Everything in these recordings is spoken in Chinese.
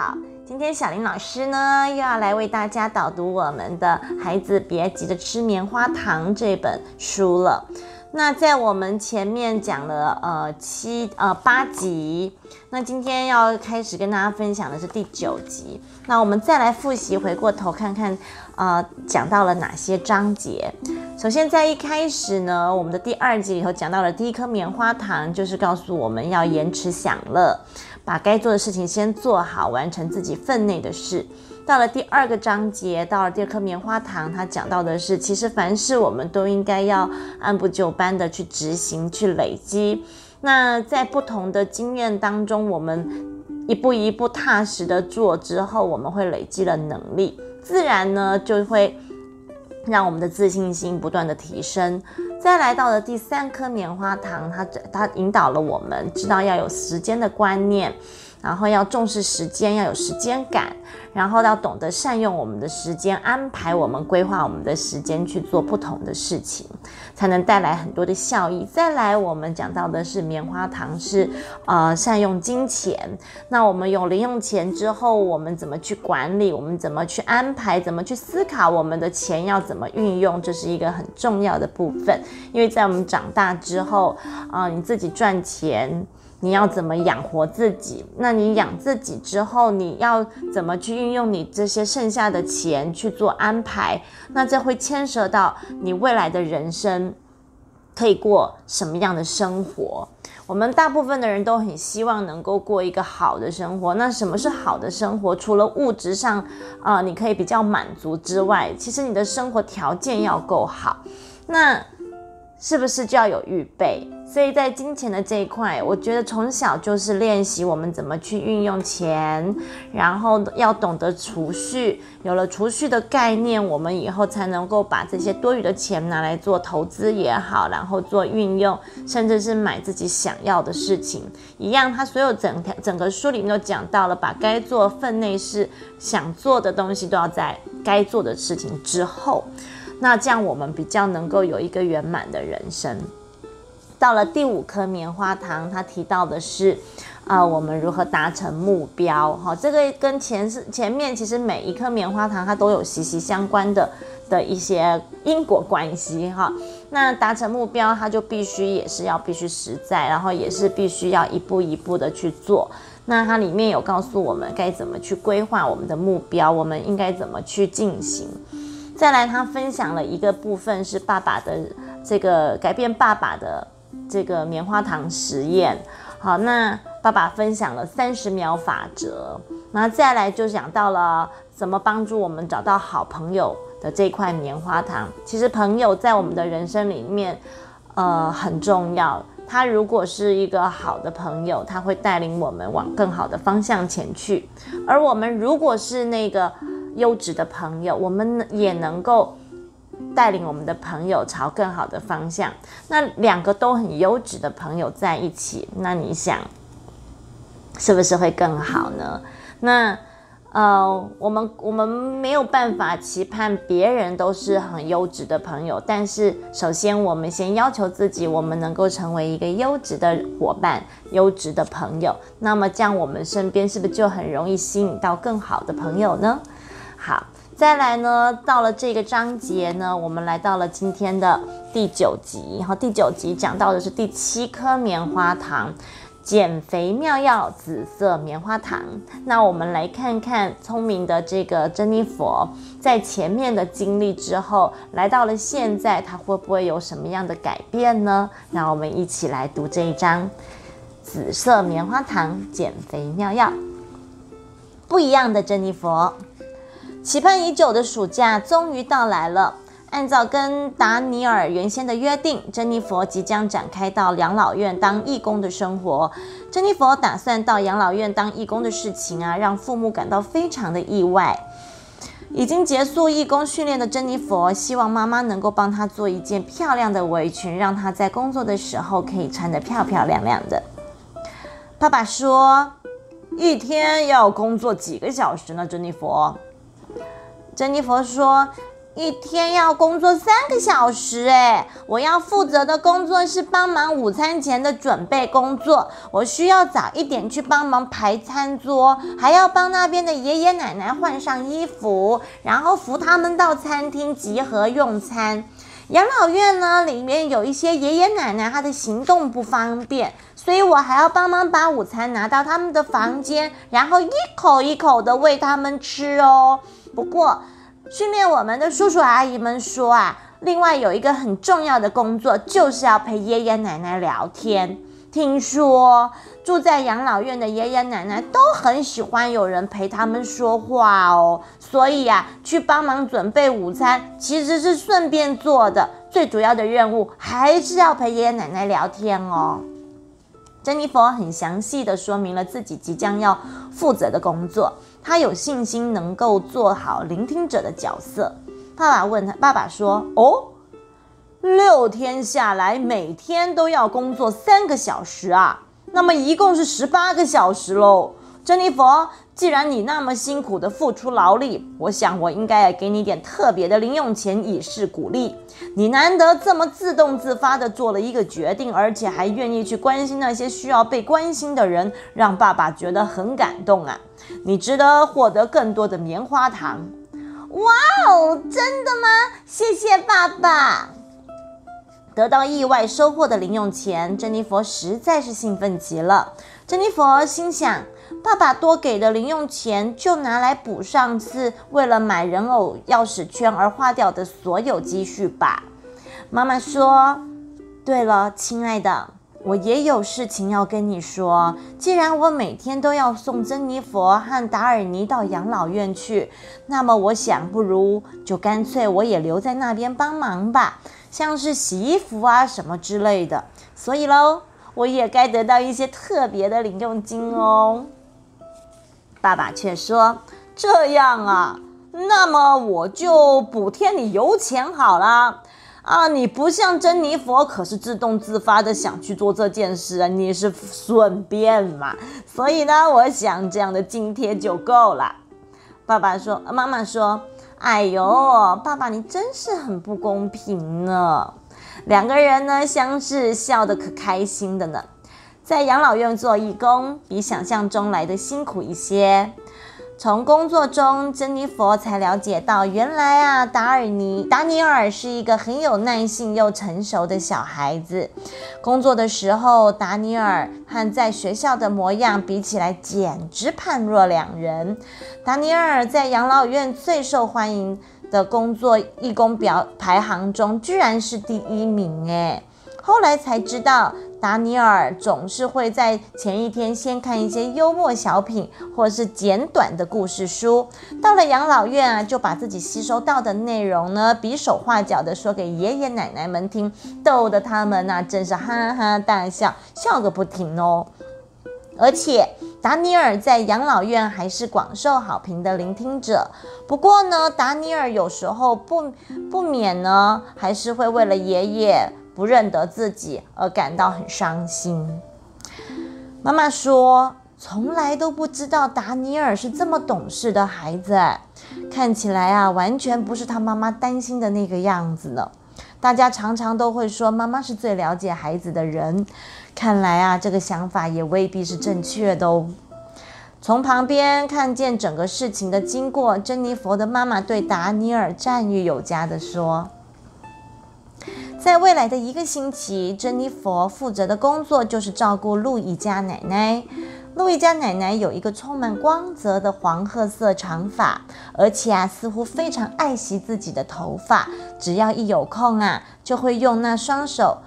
好，今天小林老师呢又要来为大家导读我们的《孩子别急着吃棉花糖》这本书了。那在我们前面讲了呃七呃八集，那今天要开始跟大家分享的是第九集。那我们再来复习，回过头看看，呃，讲到了哪些章节？首先在一开始呢，我们的第二集里头讲到了第一颗棉花糖，就是告诉我们要延迟享乐。把该做的事情先做好，完成自己分内的事。到了第二个章节，到了第二颗棉花糖，它讲到的是，其实凡事我们都应该要按部就班的去执行、去累积。那在不同的经验当中，我们一步一步踏实的做之后，我们会累积了能力，自然呢就会让我们的自信心不断的提升。再来到了第三颗棉花糖，它它引导了我们知道要有时间的观念。然后要重视时间，要有时间感，然后要懂得善用我们的时间，安排我们规划我们的时间去做不同的事情，才能带来很多的效益。再来，我们讲到的是棉花糖，是呃善用金钱。那我们有零用钱之后，我们怎么去管理？我们怎么去安排？怎么去思考我们的钱要怎么运用？这是一个很重要的部分，因为在我们长大之后啊，你自己赚钱。你要怎么养活自己？那你养自己之后，你要怎么去运用你这些剩下的钱去做安排？那这会牵涉到你未来的人生可以过什么样的生活？我们大部分的人都很希望能够过一个好的生活。那什么是好的生活？除了物质上啊，你可以比较满足之外，其实你的生活条件要够好。那是不是就要有预备？所以在金钱的这一块，我觉得从小就是练习我们怎么去运用钱，然后要懂得储蓄。有了储蓄的概念，我们以后才能够把这些多余的钱拿来做投资也好，然后做运用，甚至是买自己想要的事情一样。他所有整条整个书里面都讲到了，把该做分内事、想做的东西都要在该做的事情之后。那这样我们比较能够有一个圆满的人生。到了第五颗棉花糖，它提到的是，啊，我们如何达成目标？哈，这个跟前是前面其实每一颗棉花糖它都有息息相关的的一些因果关系哈。那达成目标，它就必须也是要必须实在，然后也是必须要一步一步的去做。那它里面有告诉我们该怎么去规划我们的目标，我们应该怎么去进行。再来，他分享了一个部分是爸爸的这个改变爸爸的这个棉花糖实验。好，那爸爸分享了三十秒法则。那再来就讲到了怎么帮助我们找到好朋友的这块棉花糖。其实朋友在我们的人生里面，呃很重要。他如果是一个好的朋友，他会带领我们往更好的方向前去。而我们如果是那个。优质的朋友，我们也能够带领我们的朋友朝更好的方向。那两个都很优质的朋友在一起，那你想是不是会更好呢？那呃，我们我们没有办法期盼别人都是很优质的朋友，但是首先我们先要求自己，我们能够成为一个优质的伙伴、优质的朋友。那么这样我们身边是不是就很容易吸引到更好的朋友呢？好，再来呢，到了这个章节呢，我们来到了今天的第九集。然后第九集讲到的是第七颗棉花糖，减肥妙药——紫色棉花糖。那我们来看看聪明的这个珍妮佛，在前面的经历之后，来到了现在，她会不会有什么样的改变呢？那我们一起来读这一章：紫色棉花糖减肥妙药。不一样的珍妮佛。期盼已久的暑假终于到来了。按照跟达尼尔原先的约定，珍妮佛即将展开到养老院当义工的生活。珍妮佛打算到养老院当义工的事情啊，让父母感到非常的意外。已经结束义工训练的珍妮佛，希望妈妈能够帮她做一件漂亮的围裙，让她在工作的时候可以穿得漂漂亮亮的。爸爸说：“一天要工作几个小时呢？”珍妮佛。珍妮佛说：“一天要工作三个小时，哎，我要负责的工作是帮忙午餐前的准备工作。我需要早一点去帮忙排餐桌，还要帮那边的爷爷奶奶换上衣服，然后扶他们到餐厅集合用餐。养老院呢，里面有一些爷爷奶奶，他的行动不方便，所以我还要帮忙把午餐拿到他们的房间，然后一口一口的喂他们吃哦。不过，训练我们的叔叔阿姨们说啊，另外有一个很重要的工作，就是要陪爷爷奶奶聊天。听说住在养老院的爷爷奶奶都很喜欢有人陪他们说话哦，所以啊，去帮忙准备午餐其实是顺便做的，最主要的任务还是要陪爷爷奶奶聊天哦。珍妮佛很详细的说明了自己即将要负责的工作。他有信心能够做好聆听者的角色。爸爸问他：“爸爸说，哦，六天下来，每天都要工作三个小时啊？那么一共是十八个小时喽。”珍妮佛，既然你那么辛苦的付出劳力，我想我应该给你点特别的零用钱以示鼓励。你难得这么自动自发的做了一个决定，而且还愿意去关心那些需要被关心的人，让爸爸觉得很感动啊！你值得获得更多的棉花糖。哇哦，真的吗？谢谢爸爸。得到意外收获的零用钱，珍妮佛实在是兴奋极了。珍妮佛心想。爸爸多给的零用钱就拿来补上次为了买人偶钥匙圈而花掉的所有积蓄吧。妈妈说：“对了，亲爱的，我也有事情要跟你说。既然我每天都要送珍妮佛和达尔尼到养老院去，那么我想，不如就干脆我也留在那边帮忙吧，像是洗衣服啊什么之类的。所以喽，我也该得到一些特别的零用金哦。”爸爸却说：“这样啊，那么我就补贴你油钱好了。啊，你不像珍妮佛，可是自动自发的想去做这件事啊，你是顺便嘛。所以呢，我想这样的津贴就够了。”爸爸说：“妈妈说，哎呦，爸爸你真是很不公平呢。”两个人呢相视，笑得可开心的呢。在养老院做义工，比想象中来的辛苦一些。从工作中，珍妮佛才了解到，原来啊，达尔尼达尼尔是一个很有耐性又成熟的小孩子。工作的时候，达尼尔和在学校的模样比起来，简直判若两人。达尼尔在养老院最受欢迎的工作义工表排行中，居然是第一名，诶。后来才知道，达尼尔总是会在前一天先看一些幽默小品，或是简短的故事书。到了养老院啊，就把自己吸收到的内容呢，比手画脚的说给爷爷奶奶们听，逗得他们那真是哈哈大笑，笑个不停哦。而且，达尼尔在养老院还是广受好评的聆听者。不过呢，达尼尔有时候不不免呢，还是会为了爷爷。不认得自己而感到很伤心。妈妈说，从来都不知道达尼尔是这么懂事的孩子，看起来啊，完全不是他妈妈担心的那个样子呢。大家常常都会说，妈妈是最了解孩子的人。看来啊，这个想法也未必是正确的哦。从旁边看见整个事情的经过，珍妮佛的妈妈对达尼尔赞誉有加的说。在未来的一个星期，珍妮佛负责的工作就是照顾路易家奶奶。路易家奶奶有一个充满光泽的黄褐色长发，而且啊，似乎非常爱惜自己的头发。只要一有空啊，就会用那双手，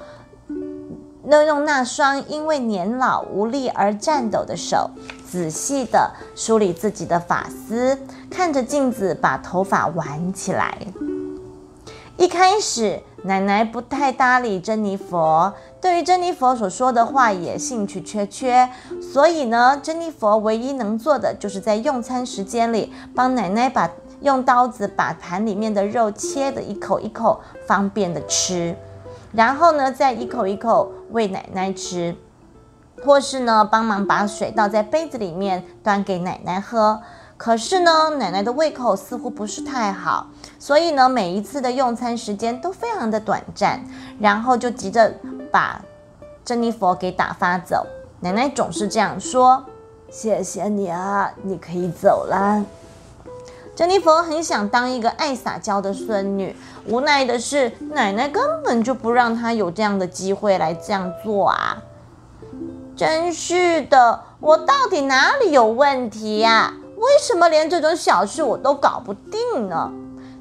那用那双因为年老无力而颤抖的手，仔细地梳理自己的发丝，看着镜子把头发挽起来。一开始。奶奶不太搭理珍妮佛，对于珍妮佛所说的话也兴趣缺缺，所以呢，珍妮佛唯一能做的就是在用餐时间里帮奶奶把用刀子把盘里面的肉切的一口一口方便的吃，然后呢，再一口一口喂奶奶吃，或是呢帮忙把水倒在杯子里面端给奶奶喝。可是呢，奶奶的胃口似乎不是太好，所以呢，每一次的用餐时间都非常的短暂，然后就急着把珍妮佛给打发走。奶奶总是这样说：“谢谢你啊，你可以走了。”珍妮佛很想当一个爱撒娇的孙女，无奈的是，奶奶根本就不让她有这样的机会来这样做啊！真是的，我到底哪里有问题呀？为什么连这种小事我都搞不定呢？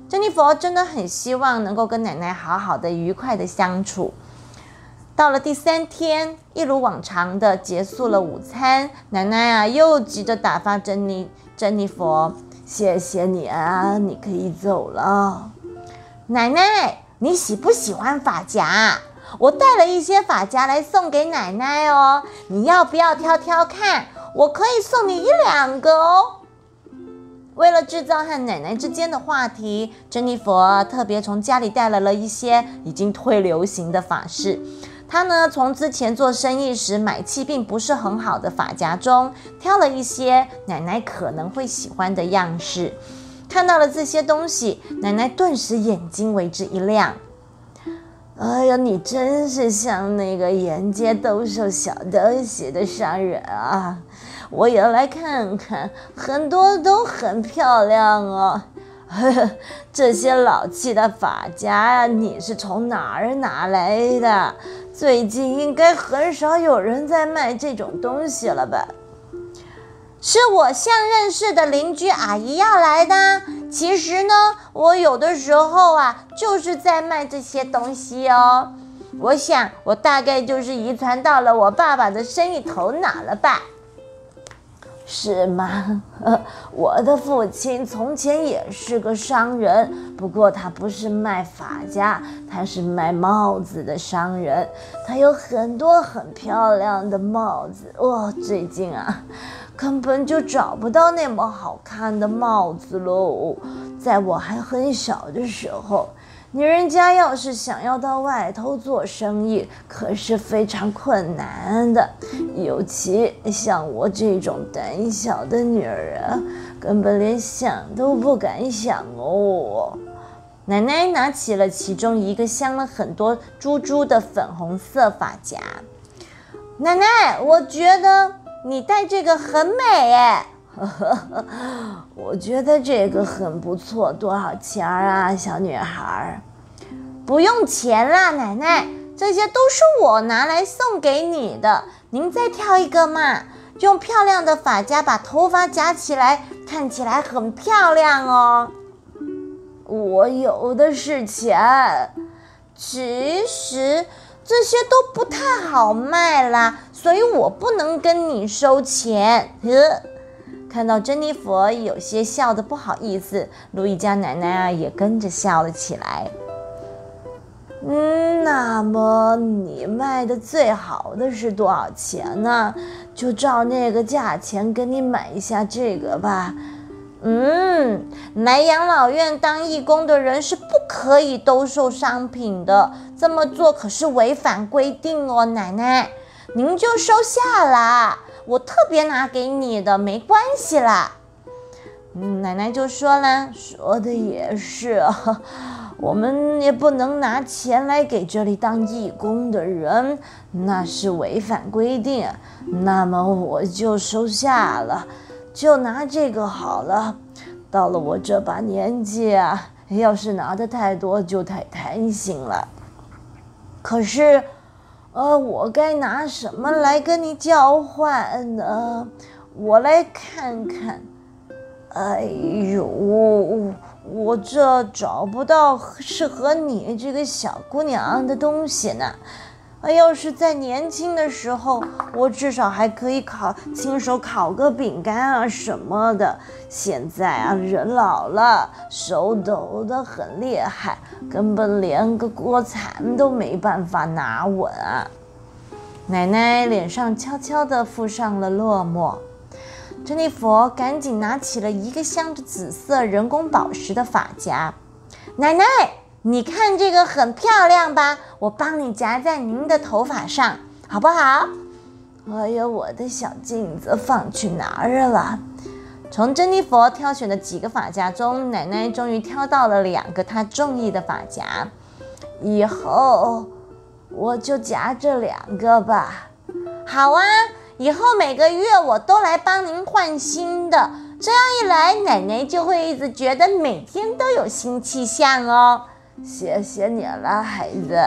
珍妮佛真的很希望能够跟奶奶好好的、愉快的相处。到了第三天，一如往常的结束了午餐，奶奶啊又急着打发珍妮珍妮佛。谢谢你啊，你可以走了。奶奶，你喜不喜欢发夹？我带了一些发夹来送给奶奶哦，你要不要挑挑看？我可以送你一两个哦。为了制造和奶奶之间的话题，珍妮佛特别从家里带来了一些已经退流行的发饰。他呢，从之前做生意时买气并不是很好的发夹中挑了一些奶奶可能会喜欢的样式。看到了这些东西，奶奶顿时眼睛为之一亮。哎呀，你真是像那个沿街兜售小东西的商人啊！我也来看看，很多都很漂亮哦。这些老气的发夹，你是从哪儿拿来的？最近应该很少有人在卖这种东西了吧？是我向认识的邻居阿姨要来的。其实呢，我有的时候啊，就是在卖这些东西哦。我想，我大概就是遗传到了我爸爸的生意头脑了吧。是吗？我的父亲从前也是个商人，不过他不是卖发夹，他是卖帽子的商人。他有很多很漂亮的帽子。哦，最近啊，根本就找不到那么好看的帽子喽。在我还很小的时候。女人家要是想要到外头做生意，可是非常困难的。尤其像我这种胆小的女人，根本连想都不敢想哦。奶奶拿起了其中一个镶了很多珠珠的粉红色发夹。奶奶，我觉得你戴这个很美哎。我觉得这个很不错，多少钱啊，小女孩？不用钱啦，奶奶，这些都是我拿来送给你的。您再挑一个嘛，用漂亮的发夹把头发夹起来，看起来很漂亮哦。我有的是钱，其实这些都不太好卖啦，所以我不能跟你收钱。呵。看到珍妮佛有些笑得不好意思，路易家奶奶啊也跟着笑了起来。嗯，那么你卖的最好的是多少钱呢？就照那个价钱给你买一下这个吧。嗯，来养老院当义工的人是不可以兜售商品的，这么做可是违反规定哦，奶奶，您就收下啦。我特别拿给你的，没关系啦。嗯，奶奶就说啦，说的也是，我们也不能拿钱来给这里当义工的人，那是违反规定。那么我就收下了，就拿这个好了。到了我这把年纪啊，要是拿的太多就太贪心了。可是。呃，我该拿什么来跟你交换呢？我来看看。哎呦，我这找不到适合你这个小姑娘的东西呢。要是在年轻的时候，我至少还可以烤，亲手烤个饼干啊什么的。现在啊，人老了，手抖得很厉害，根本连个锅铲都没办法拿稳啊。奶奶脸上悄悄地附上了落寞。珍妮佛赶紧拿起了一个镶着紫色人工宝石的发夹。奶奶。你看这个很漂亮吧？我帮你夹在您的头发上，好不好？哎呀，我的小镜子放去哪儿了？从珍妮佛挑选的几个发夹中，奶奶终于挑到了两个她中意的发夹。以后我就夹这两个吧。好啊，以后每个月我都来帮您换新的。这样一来，奶奶就会一直觉得每天都有新气象哦。谢谢你了，孩子。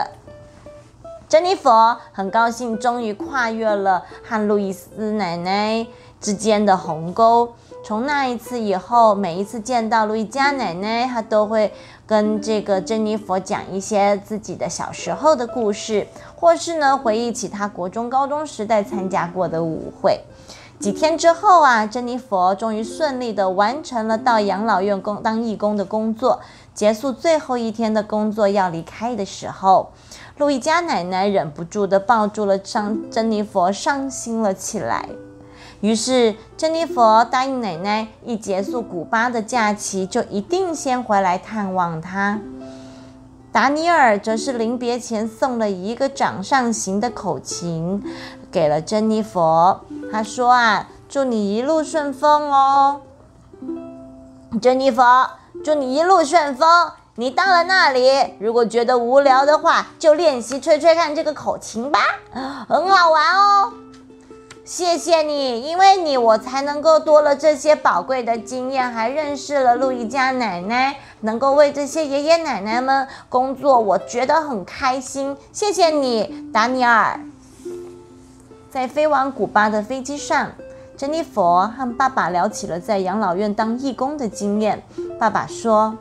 珍妮佛很高兴，终于跨越了和路易斯奶奶之间的鸿沟。从那一次以后，每一次见到路易加奶奶，她都会跟这个珍妮佛讲一些自己的小时候的故事，或是呢回忆起她国中、高中时代参加过的舞会。几天之后啊，珍妮佛终于顺利的完成了到养老院工当义工的工作。结束最后一天的工作要离开的时候，路易加奶奶忍不住的抱住了张珍妮佛，伤心了起来。于是珍妮佛答应奶奶，一结束古巴的假期，就一定先回来探望她。达尼尔则是临别前送了一个掌上型的口琴给了珍妮佛，他说啊，祝你一路顺风哦，珍妮佛。祝你一路顺风！你到了那里，如果觉得无聊的话，就练习吹吹看这个口琴吧，很好玩哦。谢谢你，因为你我才能够多了这些宝贵的经验，还认识了路易家奶奶，能够为这些爷爷奶奶们工作，我觉得很开心。谢谢你，达尼尔。在飞往古巴的飞机上。珍妮佛和爸爸聊起了在养老院当义工的经验。爸爸说：“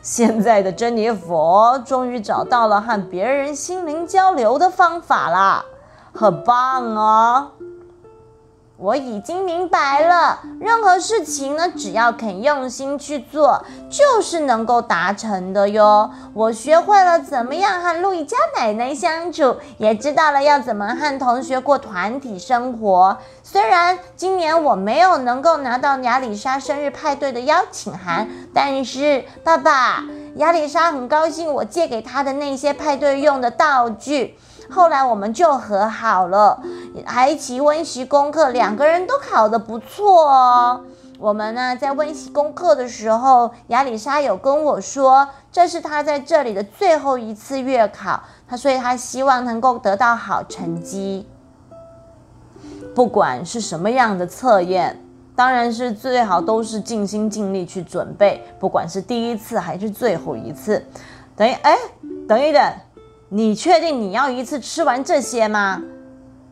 现在的珍妮佛终于找到了和别人心灵交流的方法啦，很棒哦。”我已经明白了，任何事情呢，只要肯用心去做，就是能够达成的哟。我学会了怎么样和路易家奶奶相处，也知道了要怎么和同学过团体生活。虽然今年我没有能够拿到亚里莎生日派对的邀请函，但是爸爸，亚里莎很高兴我借给她的那些派对用的道具。后来我们就和好了，还一起温习功课，两个人都考得不错哦。我们呢在温习功课的时候，亚里莎有跟我说，这是他在这里的最后一次月考，他所以他希望能够得到好成绩。不管是什么样的测验，当然是最好都是尽心尽力去准备，不管是第一次还是最后一次。等一哎，等一等。你确定你要一次吃完这些吗？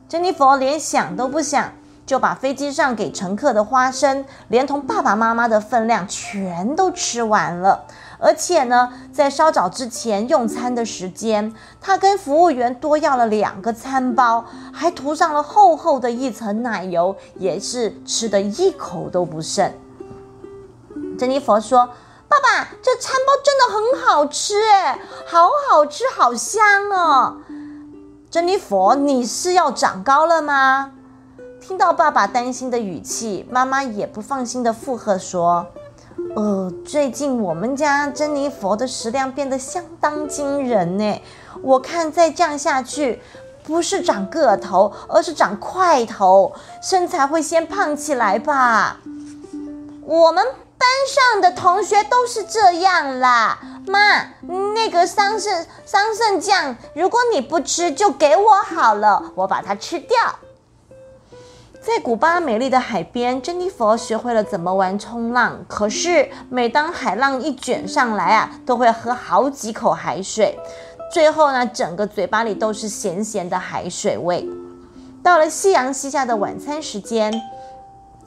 珍妮佛连想都不想，就把飞机上给乘客的花生，连同爸爸妈妈的分量全都吃完了。而且呢，在稍早之前用餐的时间，他跟服务员多要了两个餐包，还涂上了厚厚的一层奶油，也是吃的一口都不剩。珍妮佛说。爸爸，这餐包真的很好吃哎，好好吃，好香哦！珍妮佛，你是要长高了吗？听到爸爸担心的语气，妈妈也不放心的附和说：“呃，最近我们家珍妮佛的食量变得相当惊人呢。我看再这样下去，不是长个头，而是长块头，身材会先胖起来吧？我们。”班上的同学都是这样啦，妈，那个桑葚桑葚酱，如果你不吃，就给我好了，我把它吃掉。在古巴美丽的海边，珍妮佛学会了怎么玩冲浪。可是每当海浪一卷上来啊，都会喝好几口海水，最后呢，整个嘴巴里都是咸咸的海水味。到了夕阳西下的晚餐时间。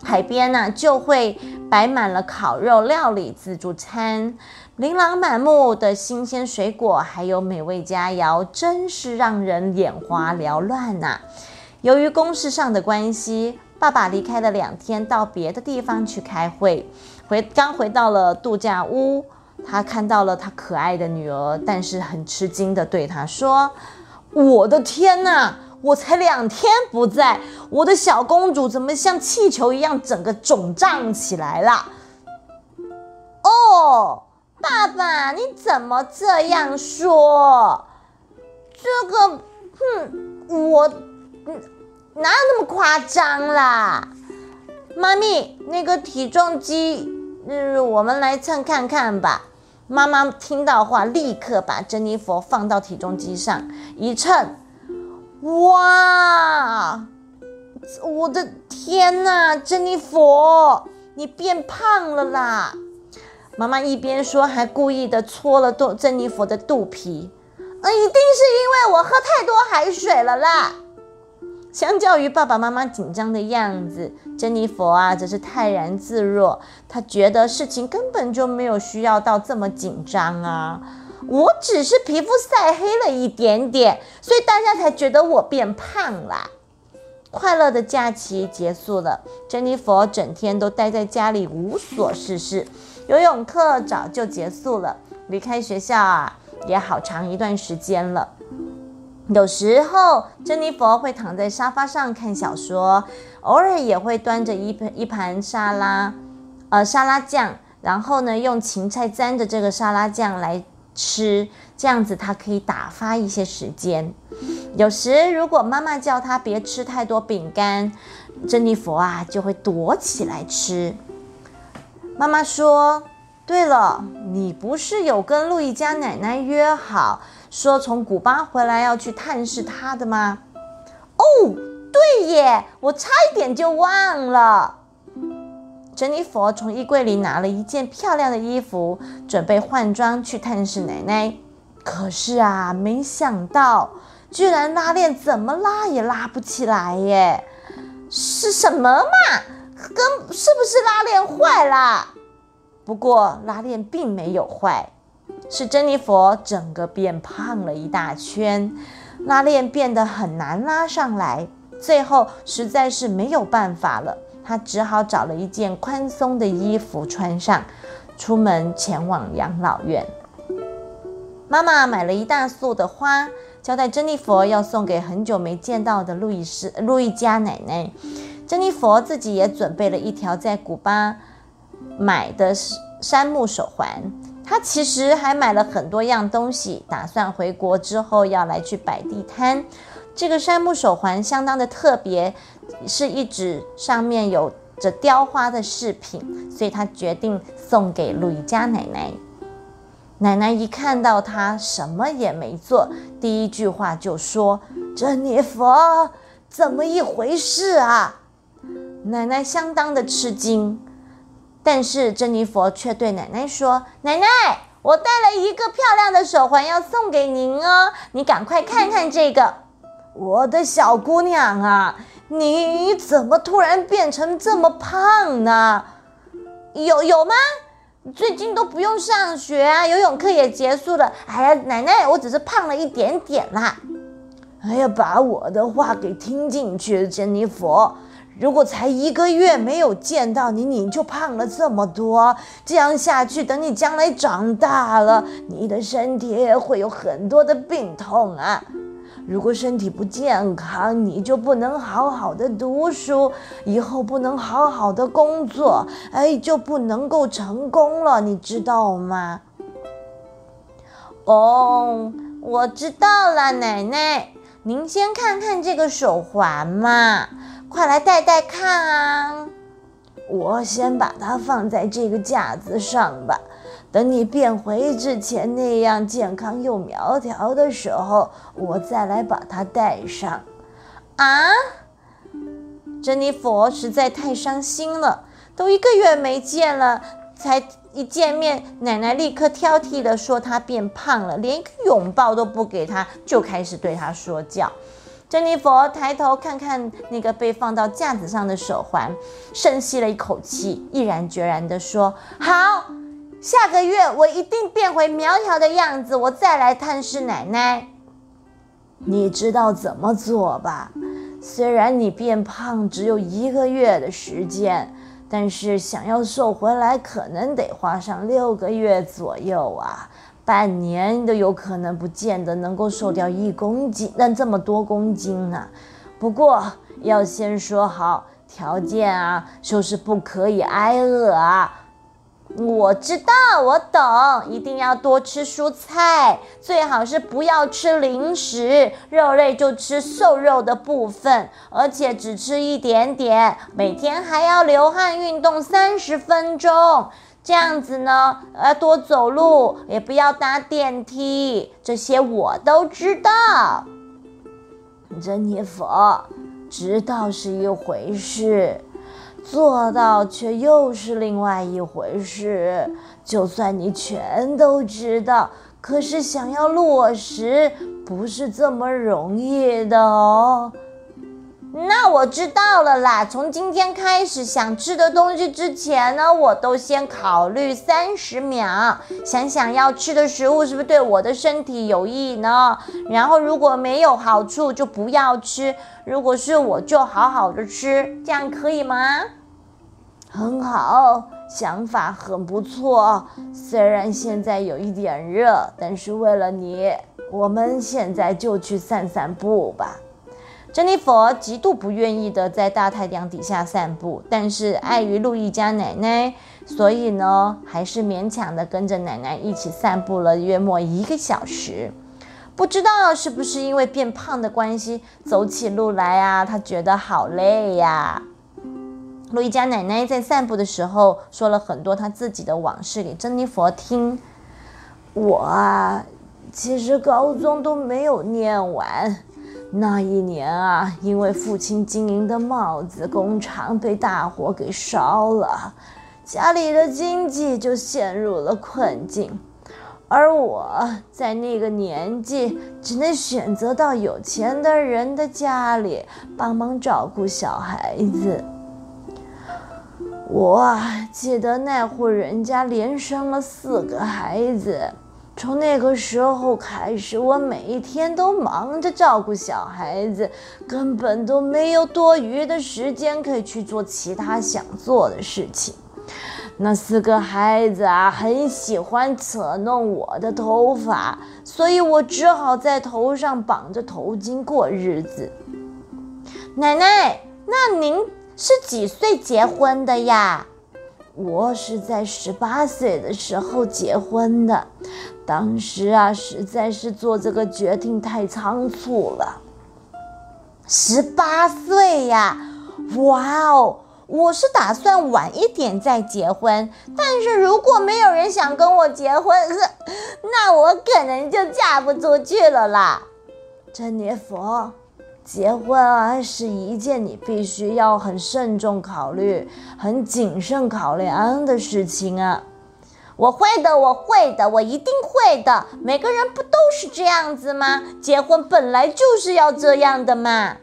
海边呢，就会摆满了烤肉料理、自助餐，琳琅满目的新鲜水果，还有美味佳肴，真是让人眼花缭乱呐。由于公事上的关系，爸爸离开了两天，到别的地方去开会。回刚回到了度假屋，他看到了他可爱的女儿，但是很吃惊的对他说：“我的天哪！”我才两天不在，我的小公主怎么像气球一样整个肿胀起来了？哦，爸爸，你怎么这样说？这个，哼，我嗯哪有那么夸张啦？妈咪，那个体重机，嗯，我们来称看看吧。妈妈听到话，立刻把珍妮佛放到体重机上一称，哇！我的天哪，珍妮佛，你变胖了啦！妈妈一边说，还故意的搓了肚珍妮佛的肚皮。呃，一定是因为我喝太多海水了啦。相较于爸爸妈妈紧张的样子，珍妮佛啊则是泰然自若。她觉得事情根本就没有需要到这么紧张啊！我只是皮肤晒黑了一点点，所以大家才觉得我变胖啦。快乐的假期结束了，珍妮佛整天都待在家里无所事事。游泳课早就结束了，离开学校啊也好长一段时间了。有时候，珍妮佛会躺在沙发上看小说，偶尔也会端着一盆一盘沙拉，呃，沙拉酱，然后呢，用芹菜沾着这个沙拉酱来吃，这样子他可以打发一些时间。有时，如果妈妈叫他别吃太多饼干，珍妮佛啊就会躲起来吃。妈妈说：“对了，你不是有跟路易家奶奶约好？”说从古巴回来要去探视他的吗？哦，对耶，我差一点就忘了。珍妮佛从衣柜里拿了一件漂亮的衣服，准备换装去探视奶奶。可是啊，没想到居然拉链怎么拉也拉不起来耶！是什么嘛？跟是不是拉链坏了？不过拉链并没有坏。是珍妮佛整个变胖了一大圈，拉链变得很难拉上来，最后实在是没有办法了，她只好找了一件宽松的衣服穿上，出门前往养老院。妈妈买了一大束的花，交代珍妮佛要送给很久没见到的路易斯路易家奶奶。珍妮佛自己也准备了一条在古巴买的杉木手环。他其实还买了很多样东西，打算回国之后要来去摆地摊。这个杉木手环相当的特别，是一指上面有着雕花的饰品，所以他决定送给路易家奶奶。奶奶一看到他，什么也没做，第一句话就说：“珍妮佛，怎么一回事啊？”奶奶相当的吃惊。但是珍妮佛却对奶奶说：“奶奶，我带了一个漂亮的手环要送给您哦，你赶快看看这个。”我的小姑娘啊，你怎么突然变成这么胖呢？有有吗？最近都不用上学啊，游泳课也结束了。哎呀，奶奶，我只是胖了一点点啦。哎呀，把我的话给听进去，珍妮佛。如果才一个月没有见到你，你就胖了这么多，这样下去，等你将来长大了，你的身体会有很多的病痛啊！如果身体不健康，你就不能好好的读书，以后不能好好的工作，哎，就不能够成功了，你知道吗？哦，我知道了，奶奶，您先看看这个手环嘛。快来戴戴看啊！我先把它放在这个架子上吧。等你变回之前那样健康又苗条的时候，我再来把它戴上。啊！珍妮佛实在太伤心了，都一个月没见了，才一见面，奶奶立刻挑剔的说她变胖了，连一个拥抱都不给她，就开始对她说教。珍妮佛抬头看看那个被放到架子上的手环，深吸了一口气，毅然决然地说：“好，下个月我一定变回苗条的样子，我再来探视奶奶。你知道怎么做吧？虽然你变胖只有一个月的时间，但是想要瘦回来，可能得花上六个月左右啊。”半年都有可能不见得能够瘦掉一公斤，那这么多公斤呢？不过要先说好条件啊，就是不可以挨饿啊。我知道，我懂，一定要多吃蔬菜，最好是不要吃零食，肉类就吃瘦肉的部分，而且只吃一点点，每天还要流汗运动三十分钟，这样子呢，要多走路，也不要搭电梯，这些我都知道。珍妮佛，知道是一回事。做到却又是另外一回事。就算你全都知道，可是想要落实不是这么容易的哦。那我知道了啦。从今天开始，想吃的东西之前呢，我都先考虑三十秒，想想要吃的食物是不是对我的身体有益呢？然后如果没有好处，就不要吃；如果是我，就好好的吃，这样可以吗？很好，想法很不错。虽然现在有一点热，但是为了你，我们现在就去散散步吧。珍妮佛极度不愿意的在大太阳底下散步，但是碍于路易家奶奶，所以呢，还是勉强的跟着奶奶一起散步了约莫一个小时。不知道是不是因为变胖的关系，走起路来啊，他觉得好累呀。路易家奶奶在散步的时候说了很多她自己的往事给珍妮佛听。我啊，其实高中都没有念完。那一年啊，因为父亲经营的帽子工厂被大火给烧了，家里的经济就陷入了困境。而我在那个年纪，只能选择到有钱的人的家里帮忙照顾小孩子。我记得那户人家连生了四个孩子，从那个时候开始，我每一天都忙着照顾小孩子，根本都没有多余的时间可以去做其他想做的事情。那四个孩子啊，很喜欢扯弄我的头发，所以我只好在头上绑着头巾过日子。奶奶，那您？是几岁结婚的呀？我是在十八岁的时候结婚的，当时啊，实在是做这个决定太仓促了。十八岁呀，哇哦！我是打算晚一点再结婚，但是如果没有人想跟我结婚，那我可能就嫁不出去了啦。珍妮佛。结婚啊，是一件你必须要很慎重考虑、很谨慎考量的事情啊！我会的，我会的，我一定会的。每个人不都是这样子吗？结婚本来就是要这样的嘛。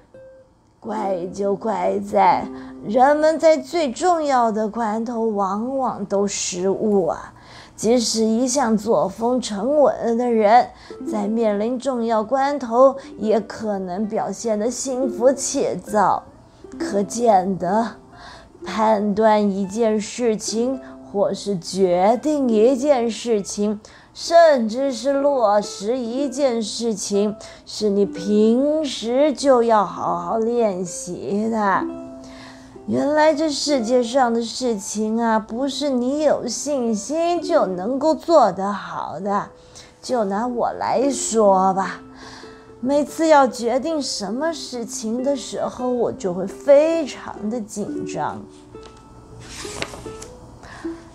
怪就怪在人们在最重要的关头往往都失误啊。即使一向作风沉稳的人，在面临重要关头，也可能表现得心浮气躁。可见得，判断一件事情，或是决定一件事情，甚至是落实一件事情，是你平时就要好好练习的。原来这世界上的事情啊，不是你有信心就能够做得好的。就拿我来说吧，每次要决定什么事情的时候，我就会非常的紧张。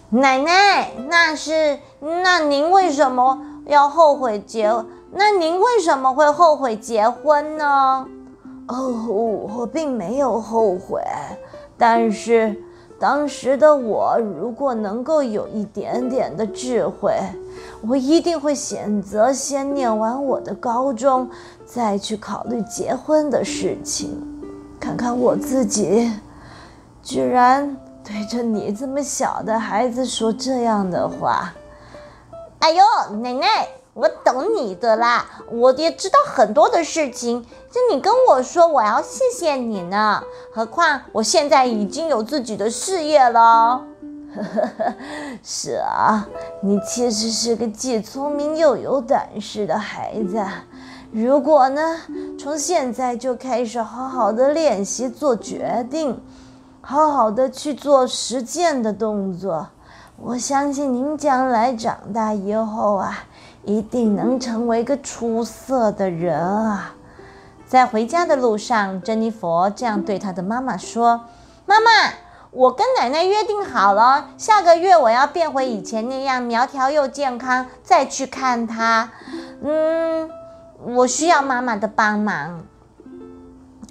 奶奶，那是那您为什么要后悔结？那您为什么会后悔结婚呢？哦，我并没有后悔。但是，当时的我如果能够有一点点的智慧，我一定会选择先念完我的高中，再去考虑结婚的事情。看看我自己，居然对着你这么小的孩子说这样的话。哎呦，奶奶！我懂你的啦，我也知道很多的事情。就你跟我说，我要谢谢你呢。何况我现在已经有自己的事业了。是啊，你其实是个既聪明又有胆识的孩子。如果呢，从现在就开始好好的练习做决定，好好的去做实践的动作。我相信您将来长大以后啊，一定能成为个出色的人啊。”在回家的路上，珍妮佛这样对她的妈妈说：“妈妈，我跟奶奶约定好了，下个月我要变回以前那样苗条又健康，再去看她。嗯，我需要妈妈的帮忙。”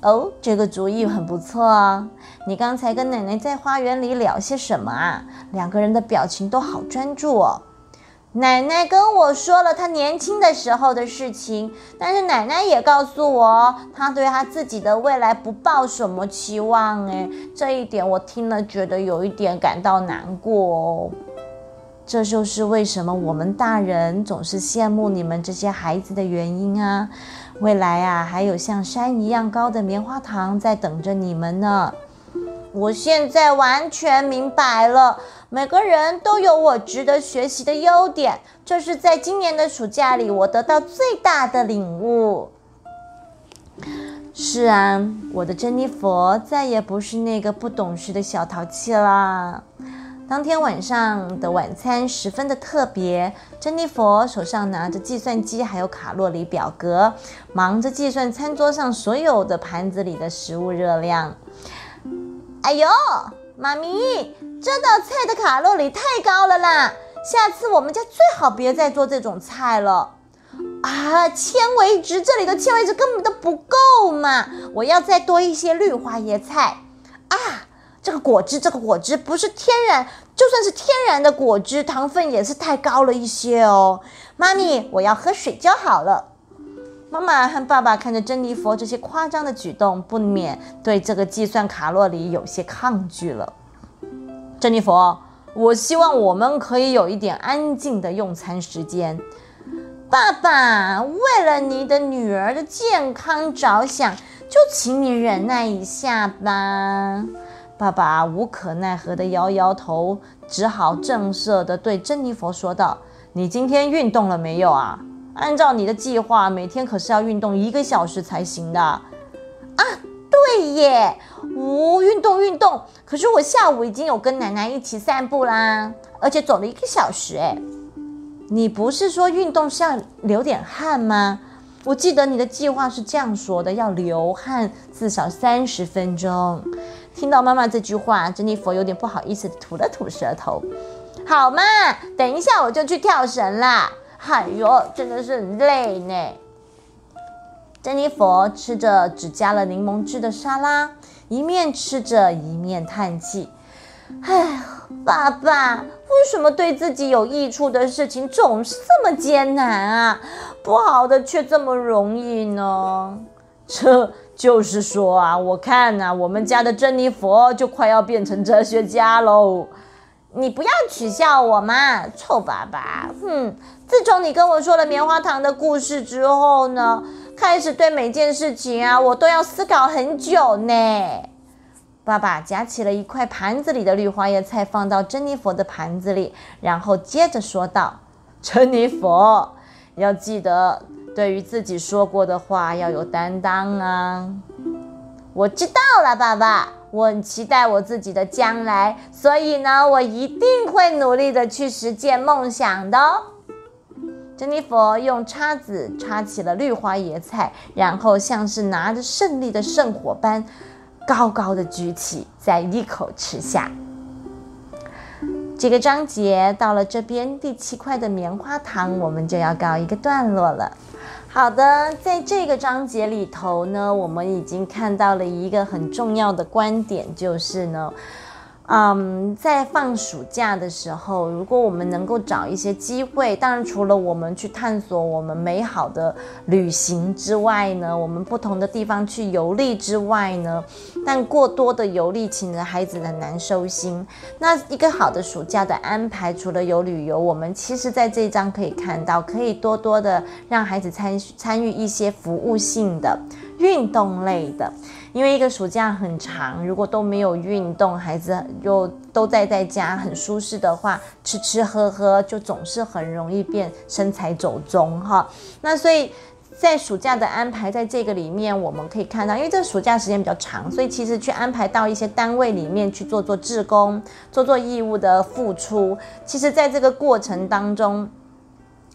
哦，这个主意很不错哦。你刚才跟奶奶在花园里聊些什么啊？两个人的表情都好专注哦。奶奶跟我说了她年轻的时候的事情，但是奶奶也告诉我，她对她自己的未来不抱什么期望。哎，这一点我听了觉得有一点感到难过哦。这就是为什么我们大人总是羡慕你们这些孩子的原因啊！未来啊，还有像山一样高的棉花糖在等着你们呢。我现在完全明白了，每个人都有我值得学习的优点，这是在今年的暑假里我得到最大的领悟。是啊，我的珍妮佛再也不是那个不懂事的小淘气啦。当天晚上的晚餐十分的特别，珍妮佛手上拿着计算机还有卡路里表格，忙着计算餐桌上所有的盘子里的食物热量。哎呦，妈咪，这道菜的卡路里太高了啦！下次我们家最好别再做这种菜了。啊，纤维质，这里的纤维质根本都不够嘛！我要再多一些绿花椰菜。啊，这个果汁，这个果汁不是天然，就算是天然的果汁，糖分也是太高了一些哦。妈咪，我要喝水就好了。妈妈和爸爸看着珍妮佛这些夸张的举动，不免对这个计算卡路里有些抗拒了。珍妮佛，我希望我们可以有一点安静的用餐时间。爸爸，为了你的女儿的健康着想，就请你忍耐一下吧。爸爸无可奈何的摇摇头，只好正色的对珍妮佛说道：“你今天运动了没有啊？”按照你的计划，每天可是要运动一个小时才行的啊！对耶，我运动运动。可是我下午已经有跟奶奶一起散步啦，而且走了一个小时。哎，你不是说运动是要流点汗吗？我记得你的计划是这样说的：要流汗至少三十分钟。听到妈妈这句话，珍妮佛有点不好意思，吐了吐舌头。好嘛，等一下我就去跳绳啦。哎呦，真的是很累呢。珍妮佛吃着只加了柠檬汁的沙拉，一面吃着一面叹气：“哎，爸爸，为什么对自己有益处的事情总是这么艰难啊？不好的却这么容易呢？这就是说啊，我看呐，我们家的珍妮佛就快要变成哲学家喽。”你不要取笑我嘛，臭爸爸！哼，自从你跟我说了棉花糖的故事之后呢，开始对每件事情啊，我都要思考很久呢。爸爸夹起了一块盘子里的绿花叶菜，放到珍妮佛的盘子里，然后接着说道：“珍妮佛，要记得对于自己说过的话要有担当啊。”我知道了，爸爸。我很期待我自己的将来，所以呢，我一定会努力的去实现梦想的哦。珍妮佛用叉子叉起了绿花野菜，然后像是拿着胜利的圣火般，高高的举起，再一口吃下。这个章节到了这边第七块的棉花糖，我们就要告一个段落了。好的，在这个章节里头呢，我们已经看到了一个很重要的观点，就是呢。嗯，在放暑假的时候，如果我们能够找一些机会，当然除了我们去探索我们美好的旅行之外呢，我们不同的地方去游历之外呢，但过多的游历，请的孩子很难收心。那一个好的暑假的安排，除了有旅游，我们其实在这一章可以看到，可以多多的让孩子参参与一些服务性的运动类的。因为一个暑假很长，如果都没有运动，孩子又都待在家很舒适的话，吃吃喝喝就总是很容易变身材走中哈。那所以在暑假的安排，在这个里面我们可以看到，因为这个暑假时间比较长，所以其实去安排到一些单位里面去做做志工，做做义务的付出。其实，在这个过程当中，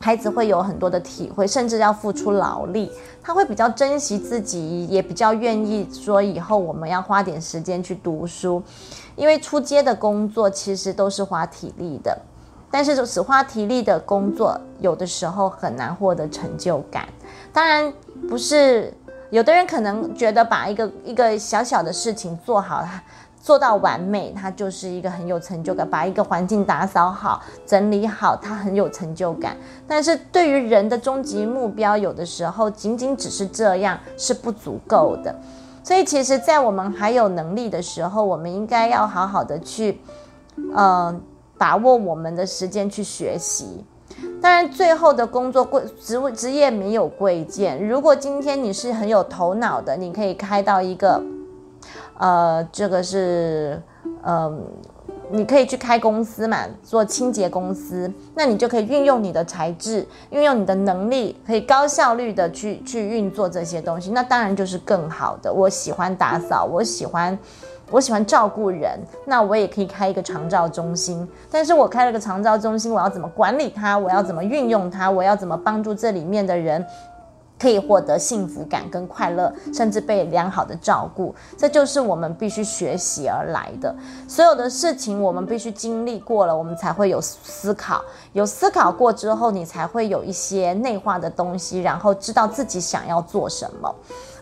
孩子会有很多的体会，甚至要付出劳力，他会比较珍惜自己，也比较愿意说以后我们要花点时间去读书，因为出街的工作其实都是花体力的。但是只花体力的工作，有的时候很难获得成就感。当然，不是有的人可能觉得把一个一个小小的事情做好，做到完美，他就是一个很有成就感。把一个环境打扫好、整理好，他很有成就感。但是对于人的终极目标，有的时候仅仅只是这样是不足够的。所以，其实，在我们还有能力的时候，我们应该要好好的去，嗯。把握我们的时间去学习，当然最后的工作贵职位职业没有贵贱。如果今天你是很有头脑的，你可以开到一个，呃，这个是，嗯，你可以去开公司嘛，做清洁公司，那你就可以运用你的才智，运用你的能力，可以高效率的去去运作这些东西，那当然就是更好的。我喜欢打扫，我喜欢。我喜欢照顾人，那我也可以开一个长照中心。但是我开了个长照中心，我要怎么管理它？我要怎么运用它？我要怎么帮助这里面的人可以获得幸福感跟快乐，甚至被良好的照顾？这就是我们必须学习而来的。所有的事情我们必须经历过了，我们才会有思考。有思考过之后，你才会有一些内化的东西，然后知道自己想要做什么。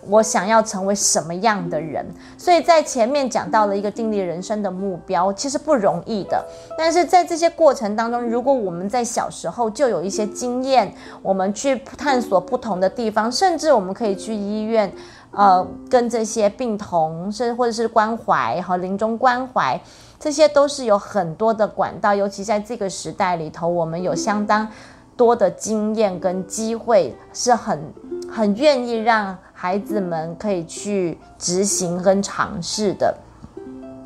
我想要成为什么样的人？所以在前面讲到了一个定立人生的目标，其实不容易的。但是在这些过程当中，如果我们在小时候就有一些经验，我们去探索不同的地方，甚至我们可以去医院，呃，跟这些病童，甚至或者是关怀和临终关怀，这些都是有很多的管道。尤其在这个时代里头，我们有相当多的经验跟机会，是很很愿意让。孩子们可以去执行跟尝试的。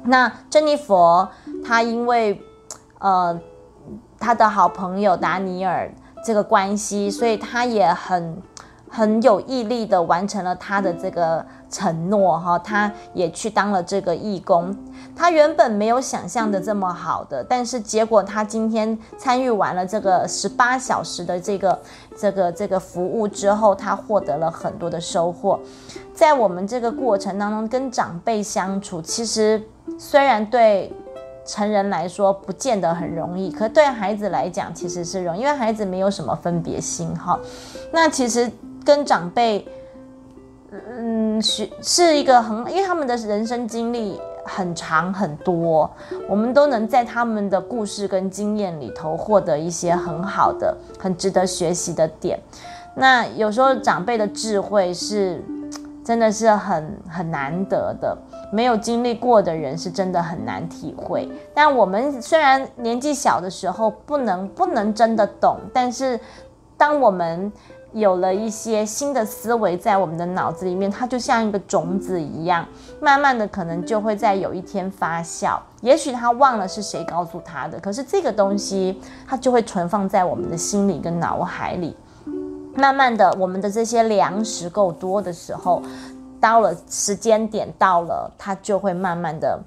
那珍妮佛，她因为呃她的好朋友达尼尔这个关系，所以她也很很有毅力的完成了他的这个。承诺哈，他也去当了这个义工。他原本没有想象的这么好的，但是结果他今天参与完了这个十八小时的这个这个这个服务之后，他获得了很多的收获。在我们这个过程当中，跟长辈相处，其实虽然对成人来说不见得很容易，可对孩子来讲其实是容易，因为孩子没有什么分别心哈。那其实跟长辈。嗯，是是一个很，因为他们的人生经历很长很多，我们都能在他们的故事跟经验里头获得一些很好的、很值得学习的点。那有时候长辈的智慧是真的是很很难得的，没有经历过的人是真的很难体会。但我们虽然年纪小的时候不能不能真的懂，但是当我们有了一些新的思维在我们的脑子里面，它就像一个种子一样，慢慢的可能就会在有一天发酵。也许他忘了是谁告诉他的，可是这个东西它就会存放在我们的心里跟脑海里。慢慢的，我们的这些粮食够多的时候，到了时间点到了，它就会慢慢的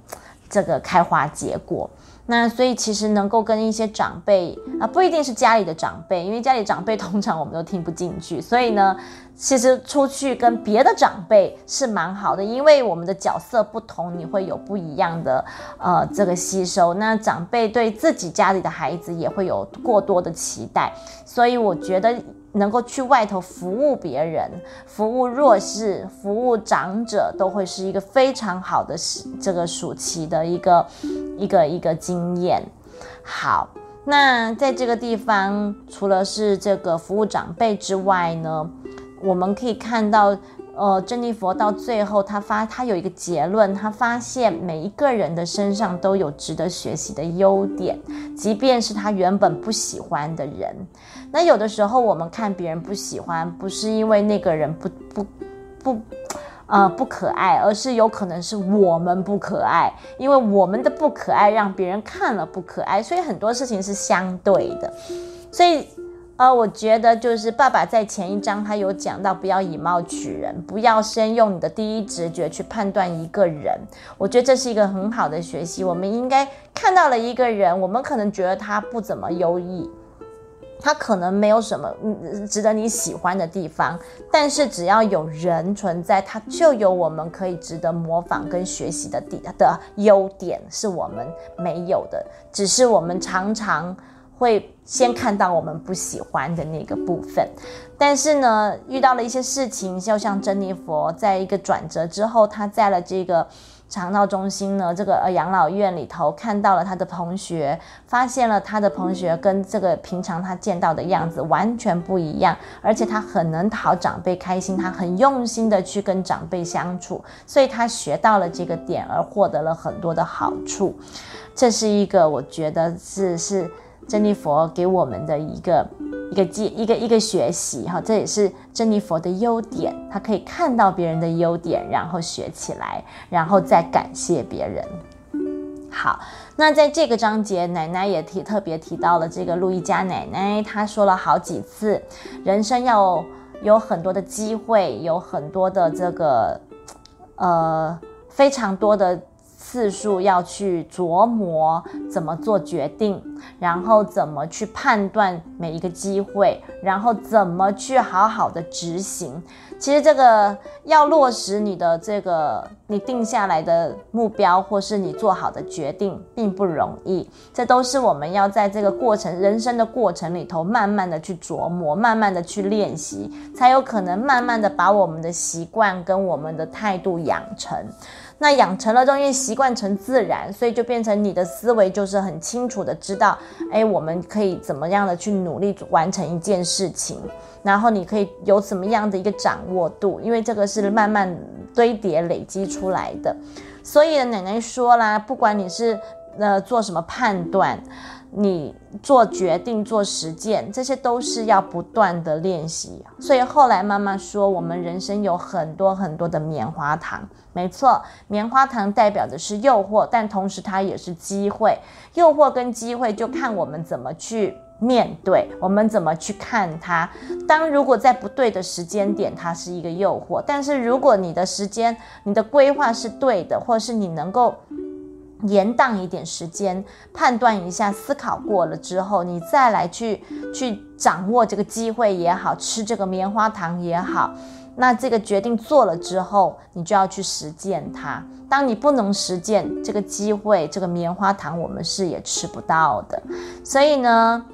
这个开花结果。那所以其实能够跟一些长辈啊，不一定是家里的长辈，因为家里长辈通常我们都听不进去。所以呢，其实出去跟别的长辈是蛮好的，因为我们的角色不同，你会有不一样的呃这个吸收。那长辈对自己家里的孩子也会有过多的期待，所以我觉得。能够去外头服务别人、服务弱势、服务长者，都会是一个非常好的这个暑期的一个一个一个经验。好，那在这个地方，除了是这个服务长辈之外呢，我们可以看到。呃，珍妮佛到最后，他发他有一个结论，他发现每一个人的身上都有值得学习的优点，即便是他原本不喜欢的人。那有的时候我们看别人不喜欢，不是因为那个人不不不，呃不可爱，而是有可能是我们不可爱，因为我们的不可爱让别人看了不可爱，所以很多事情是相对的，所以。呃，我觉得就是爸爸在前一章他有讲到，不要以貌取人，不要先用你的第一直觉去判断一个人。我觉得这是一个很好的学习。我们应该看到了一个人，我们可能觉得他不怎么优异，他可能没有什么值得你喜欢的地方，但是只要有人存在，他就有我们可以值得模仿跟学习的地的优点，是我们没有的，只是我们常常。会先看到我们不喜欢的那个部分，但是呢，遇到了一些事情，就像珍妮佛在一个转折之后，他在了这个肠道中心呢，这个呃养老院里头看到了他的同学，发现了他的同学跟这个平常他见到的样子完全不一样，而且他很能讨长辈开心，他很用心的去跟长辈相处，所以他学到了这个点，而获得了很多的好处。这是一个我觉得是是。珍妮佛给我们的一个一个记一个一个学习哈，这也是珍妮佛的优点，她可以看到别人的优点，然后学起来，然后再感谢别人。好，那在这个章节，奶奶也提特别提到了这个路易家奶奶，她说了好几次，人生要有很多的机会，有很多的这个呃非常多的。次数要去琢磨怎么做决定，然后怎么去判断每一个机会，然后怎么去好好的执行。其实这个要落实你的这个你定下来的目标，或是你做好的决定，并不容易。这都是我们要在这个过程人生的过程里头，慢慢的去琢磨，慢慢的去练习，才有可能慢慢的把我们的习惯跟我们的态度养成。那养成了就因为，习惯成自然，所以就变成你的思维就是很清楚的知道，哎，我们可以怎么样的去努力完成一件事情，然后你可以有什么样的一个掌握度，因为这个是慢慢堆叠累积出来的。所以奶奶说啦，不管你是呃做什么判断。你做决定、做实践，这些都是要不断的练习。所以后来妈妈说，我们人生有很多很多的棉花糖。没错，棉花糖代表的是诱惑，但同时它也是机会。诱惑跟机会就看我们怎么去面对，我们怎么去看它。当如果在不对的时间点，它是一个诱惑；但是如果你的时间、你的规划是对的，或是你能够。延宕一点时间，判断一下，思考过了之后，你再来去去掌握这个机会也好，吃这个棉花糖也好，那这个决定做了之后，你就要去实践它。当你不能实践这个机会，这个棉花糖我们是也吃不到的。所以呢，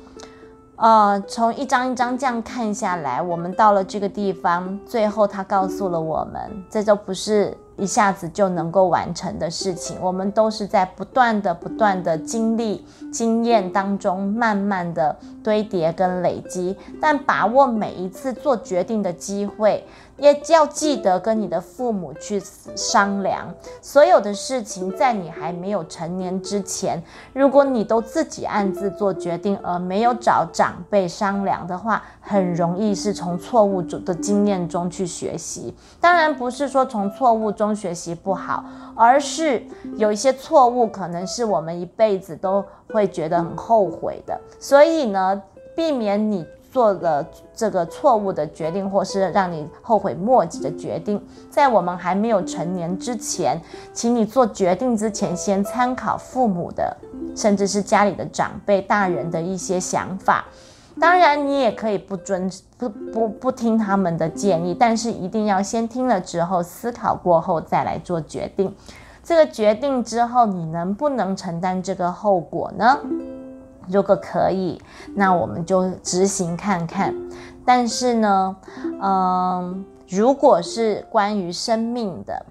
呃，从一张一张这样看下来，我们到了这个地方，最后他告诉了我们，这就不是。一下子就能够完成的事情，我们都是在不断的、不断的经历、经验当中，慢慢的堆叠跟累积。但把握每一次做决定的机会。也要记得跟你的父母去商量所有的事情，在你还没有成年之前，如果你都自己暗自做决定，而没有找长辈商量的话，很容易是从错误中的经验中去学习。当然不是说从错误中学习不好，而是有一些错误可能是我们一辈子都会觉得很后悔的。所以呢，避免你。做了这个错误的决定，或是让你后悔莫及的决定，在我们还没有成年之前，请你做决定之前，先参考父母的，甚至是家里的长辈、大人的一些想法。当然，你也可以不遵不不不听他们的建议，但是一定要先听了之后，思考过后再来做决定。这个决定之后，你能不能承担这个后果呢？如果可以，那我们就执行看看。但是呢，嗯，如果是关于生命的、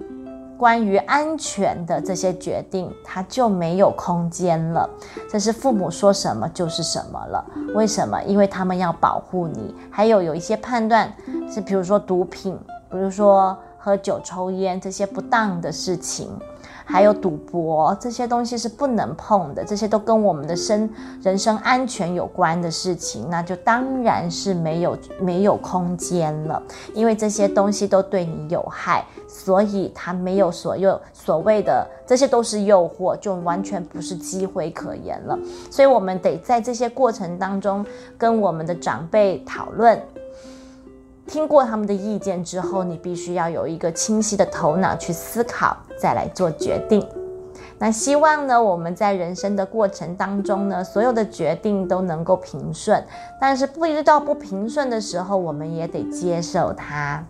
关于安全的这些决定，它就没有空间了。这是父母说什么就是什么了。为什么？因为他们要保护你。还有有一些判断是，比如说毒品，比如说。喝酒、抽烟这些不当的事情。还有赌博这些东西是不能碰的，这些都跟我们的生人身安全有关的事情，那就当然是没有没有空间了，因为这些东西都对你有害，所以它没有所有所谓的这些都是诱惑，就完全不是机会可言了。所以我们得在这些过程当中跟我们的长辈讨论。听过他们的意见之后，你必须要有一个清晰的头脑去思考，再来做决定。那希望呢，我们在人生的过程当中呢，所有的决定都能够平顺。但是不遇到不平顺的时候，我们也得接受它。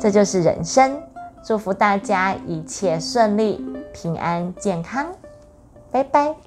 这就是人生。祝福大家一切顺利、平安、健康。拜拜。